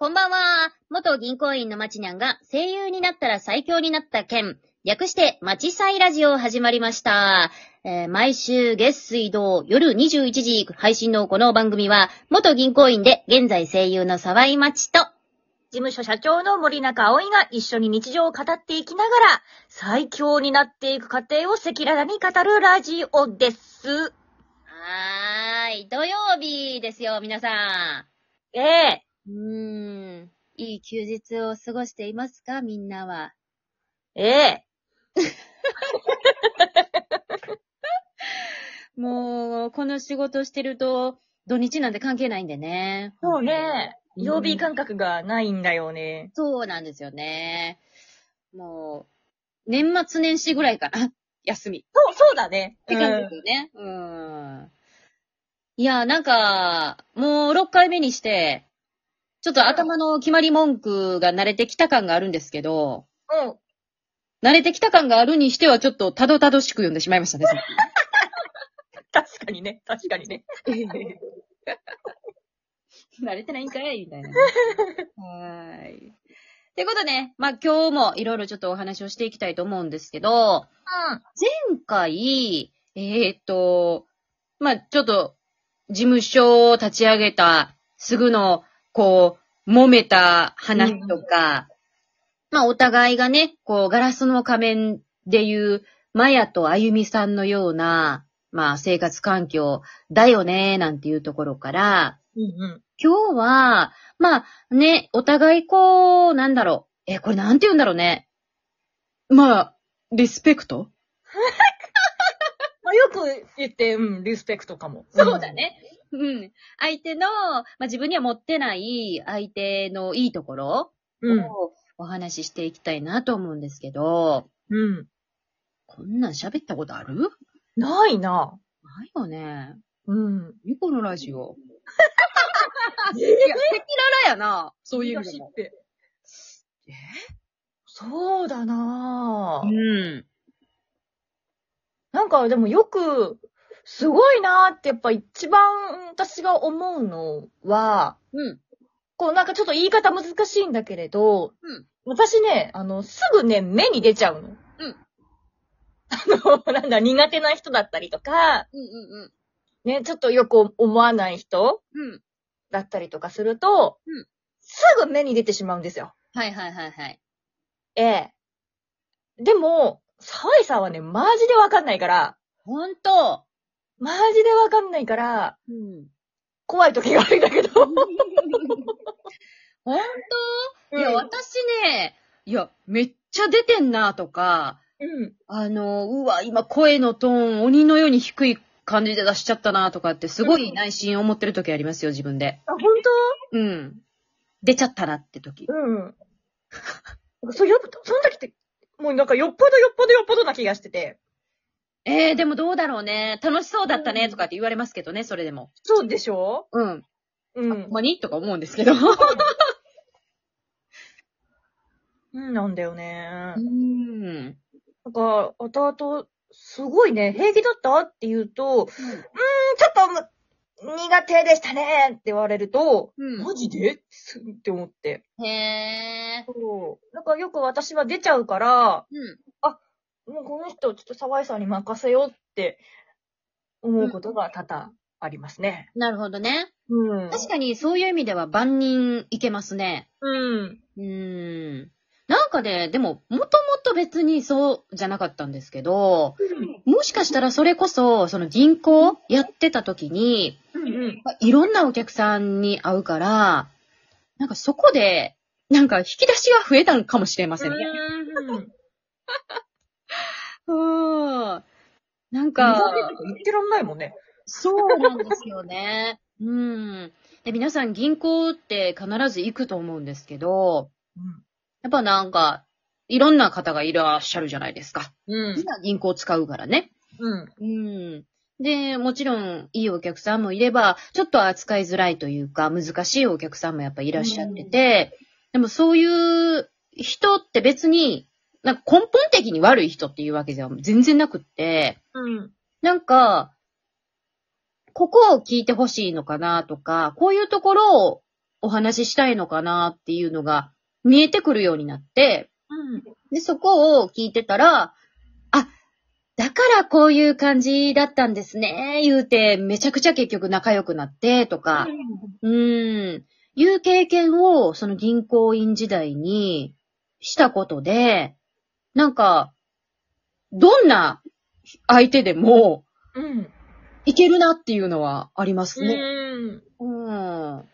こんばんは。元銀行員のまちにゃんが声優になったら最強になった件、略して、まちさいラジオ始まりました。えー毎週月水道夜21時配信のこの番組は、元銀行員で現在声優の沢井まちと、事務所社長の森中葵が一緒に日常を語っていきながら、最強になっていく過程を赤裸々に語るラジオです。はーい、土曜日ですよ、皆さええん。うーん、いい休日を過ごしていますか、みんなは。ええ もう、この仕事してると、土日なんて関係ないんでね。そうね。うん曜日感覚がないんだよね。そうなんですよね。もう、年末年始ぐらいかな。休み。っそう、そうだね。て感じですよね。うん。いや、なんか、もう6回目にして、ちょっと頭の決まり文句が慣れてきた感があるんですけど、うん。うん。慣れてきた感があるにしてはちょっとたどたどしく読んでしまいましたね。確かにね。確かにね。き 慣れてないんかいみたいなね。はーい。ってことで、まあ、今日もいろいろちょっとお話をしていきたいと思うんですけど、前回、えーっと、まあ、ちょっと、事務所を立ち上げた、すぐの、こう、揉めた話とか、まあ、お互いがね、こう、ガラスの仮面でいう、マヤとあゆみさんのような、まあ、生活環境だよね、なんていうところから、うん。うん。今日は、まあね、お互いこう、なんだろう。え、これなんて言うんだろうね。まあ、リスペクト？まあ、よく言って、うん、リスペクトかも。そうだ。ね。うん。相手の、まあ自分には持ってない相手のいいところうん。をお話ししていきたいなと思うんですけど、うん。こんなん喋ったことある？ないな。ないよね。うん。ニコのラジオ。いえや、赤裸々やな。そういう意味でも。って。そうだなぁうん。なんかでもよく、すごいなーってやっぱ一番私が思うのは、うん。こうなんかちょっと言い方難しいんだけれど、うん私ね、あの、すぐね、目に出ちゃうの。うん。あの、なんだ、苦手な人だったりとか、うんうんね、ちょっとよく思わない人うん。うん。だったりとかすると、うんすぐ目に出てしまうんですよ。はいはいはいはい。ええ。でも、沢井さんはね、マジでわかんないから、ほんと。マジでわかんないから、うん。怖い時があるんだけど。ほんといや、私ね、いや、めっちゃ出てんなとか、うん。あの、うわ、今声のトーン鬼のように低い感じで出しちゃったなとかってすごい内心思ってる時ありますよ、自分で。あ、本うん。出ちゃったなって時。当うん。そう、よっその時って、もうなんかよっぽどよっぽどよっぽどな気がしてて。えー、でもどうだろうね。楽しそうだったねとかって言われますけどね、それでも。そうでしょ？うん。うん。ほんまに？とか思うんですけど。うんなんだよねう。ん。なんか、後々、すごいね、平気だった？って言うと、うーん、ちょっとむ、苦手でしたねって言われると、うん。マジで？すって思って。へー。そう。なんかよく私は出ちゃうから、うん。もうこの人、ちょっと沢井さんに任せようって思うことが多々ありますね。なるほどね。うん確かにそういう意味では万人いけますね。うん。うーん。なんかね、でも、もともと別にそうじゃなかったんですけど、もしかしたらそれこそ、その銀行やってた時に、うんうん。まあいろんなお客さんに会うから、なんかそこで、なんか引き出しが増えたんかもしれませんね。ん。なんか、か、言ってらんないもんね。そうなんですよね。うん。で、皆さん銀行って必ず行くと思うんですけど、やっぱなんか、いろんな方がいらっしゃるじゃないですか。うん。みんな銀行使うからね。うん。うん。で、もちろん、いいお客さんもいれば、ちょっと扱いづらいというか、難しいお客さんもやっぱいらっしゃってて、でもそういう人って別に、なんか根本的に悪い人っていうわけでは全然なくって、うん。なんか、ここを聞いてほしいのかなとか、こういうところをお話ししたいのかなっていうのが見えてくるようになって、うん。で、そこを聞いてたら、あ、だからこういう感じだったんですね、言うて、めちゃくちゃ結局仲良くなって、とか、うーん、いう経験を、その銀行員時代にしたことで、なんか、どんな相手でもうん。いけるなっていうのはありますね。うん。うん。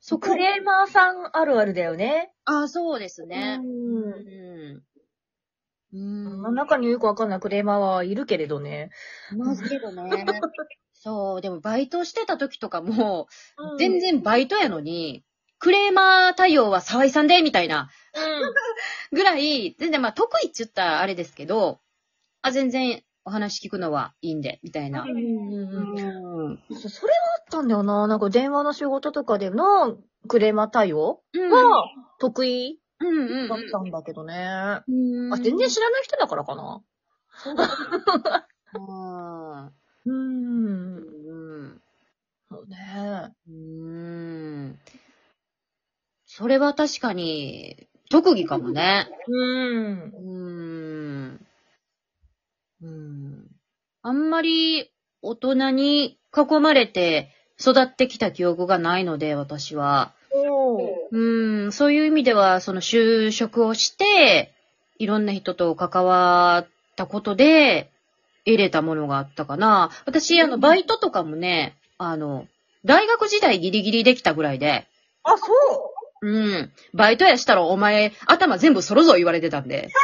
そこク、レーマーさんあるあるだよね。あ、そうですね。うん。うん。うん。中によくわかんないクレーマーはいるけれどね。いますけどね。そう、でもバイトしてた時とかも、全然バイトやのに、クレーマー対応は沢井さんで、みたいな ぐらい、全然まあ得意って言ったらあれですけど、あ、全然お話聞くのはいいんで、みたいな。うんうんうん。そそれはあったんだよな。なんか電話の仕事とかでのクレーマー対応うん。は得意だったんだけどね。あ、うん。全然知らない人だからかな。うん。う。うんん。そうね。うん。それは確かに、特技かもね。うん。うーん。うん。あんまり大人に囲まれて育ってきた記憶がないので、私は。おーうん、そういう意味では、その就職をして、いろんな人と関わったことで、得れたものがあったかな。私、あの、バイトとかもね、あの、大学時代ギリギリできたぐらいで、あ、そううん。バイトやしたらお前、頭全部そろぞ言われてたんで。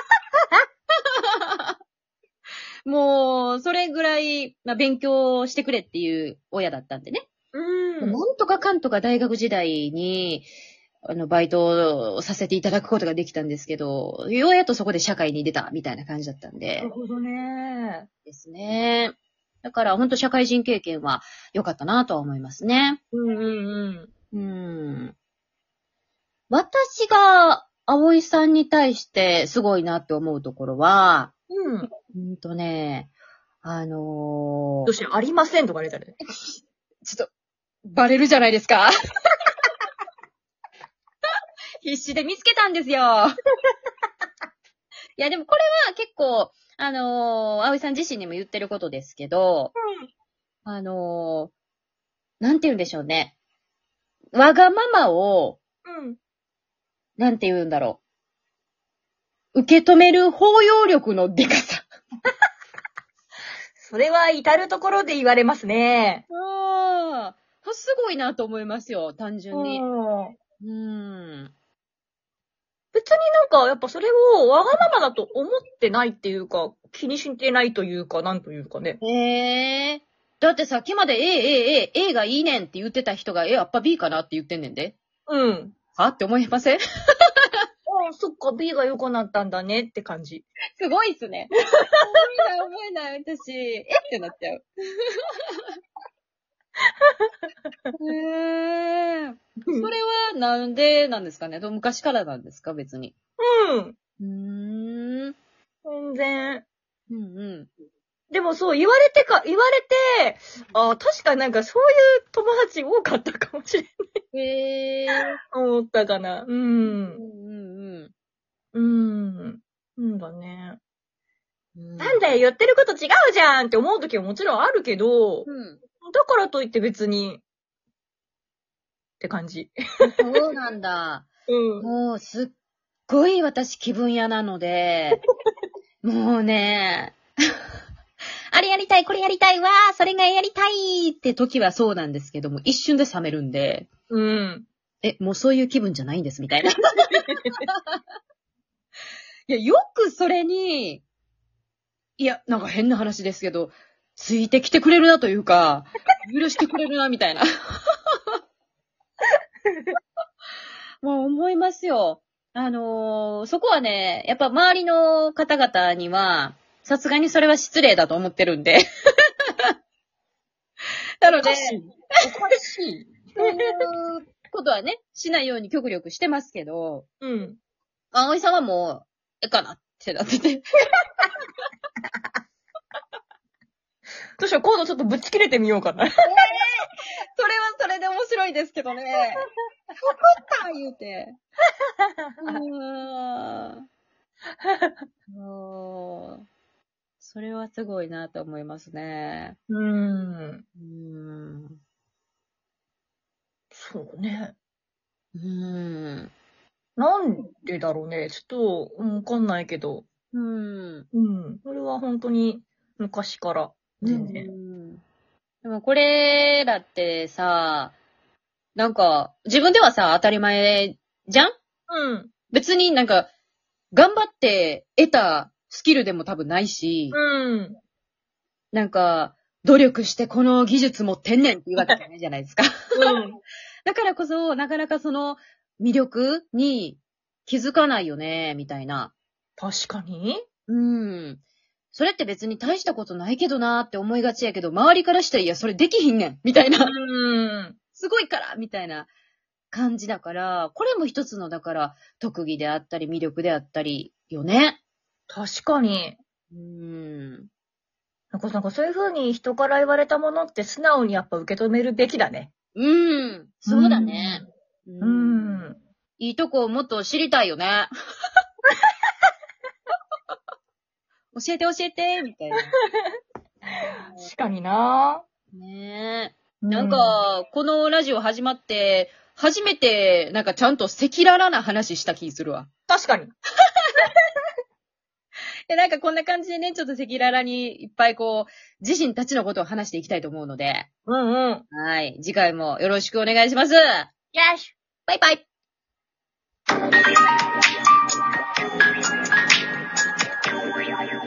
もう、それぐらい、まあ、勉強してくれっていう親だったんでね。うん。なんとかかんとか大学時代に、あの、バイトをさせていただくことができたんですけど、ようやっとそこで社会に出たみたいな感じだったんなでる。ほどね。ですね。だから、本当社会人経験は良かったなとは思いますね。うんうんうん。うん。私が、葵さんに対してすごいなって思うところは、うん。うんとね、あのどうしてありませんとか言われたら。ちょっと、バレるじゃないですか。必死で見つけたんですよ。いや、でもこれは結構、あのー、葵さん自身にも言ってることですけど、あのー、なんて言うんでしょうね。わがままを、うん。なんて言うんだろう。受け止める包容力のでかさ。それは至るところで言われますね。ああ、すごいなと思いますよ、単純に。うんうん。別になんか、やっぱそれをわがままだと思ってないっていうか、気にしてないというか、なんというかね。へえ。だってさっきまで A、A、A、A がいいねんって言ってた人が、え、やっぱ B かなって言ってんねんで。うん。はって思いません？すああ、そっか、B が良くなったんだねって感じ。ごいっすね。思えない思えない、私。えってなっちゃう。へえ。それはなんでなんですかね？昔からなんですか？別に。うん。うーん。全然。うんうん。でもそう、言われてか、言われて、ああ、確かになんかそういう友達多かったかもしれない。へえ。思ったかな。う。うんんうんうん。うんだね。うん。なんだよ、言ってること違うじゃんって思う時はもちろんあるけど、うん。だからといって別に、って感じ。そうなんだ。うん。もう、すっごい私気分屋なので、もうね、あれやりたい、これやりたい、わー、それがやりたいって時はそうなんですけども、一瞬で冷めるんで、うん。え、もうそういう気分じゃないんです、みたいな。いや、よくそれに、いや、なんか変な話ですけど、ついてきてくれるなというか、許してくれるな、みたいな。もう思いますよ。あのーそこはね、やっぱ周りの方々には、さすがにそれは失礼だと思ってるんで。なので、おかしい。おかしい。そういうことはね、しないように極力してますけど、うん。葵さんはもう、えかなってなってて。どうしよう、今度ちょっとぶち切れてみようかな。それはそれで面白いですけどね。った言うて。うーん。もう、それはすごいなと思いますね。うーん。うーん。そうね。うーん。なんでだろうね。ちょっと、うんわかんないけど。うん。うん。これは本当に昔から全う然。んでもこれらってさ、なんか、自分ではさ、当たり前じゃん？うん。別になんか、頑張って得たスキルでも多分ないし、うん。なんか、努力してこの技術持ってんねんっていうわけじゃないじゃないですか。うん。だからこそ、なかなかその魅力に気づかないよね、みたいな。確かに？うん。それって別に大したことないけどなーって思いがちやけど、周りからしたら、いや、それできひんねんみたいな。うん。すごいからみたいな感じだから、これも一つの、だから、特技であったり、魅力であったり、よね。確かに。うん。なんか、なんかそういう風に人から言われたものって素直にやっぱ受け止めるべきだね。うん。そうだね。ううんん。いいとこをもっと知りたいよね。教えて教えて、みたいな。確かになねえ。うなん、か、このラジオ始まって、初めて、なんかちゃんと赤裸々な話した気するわ。確かに。で、なんかこんな感じでね、ちょっと赤裸々にいっぱいこう、自身たちのことを話していきたいと思うので、うんうん。はい。次回もよろしくお願いします。よしバイバイ。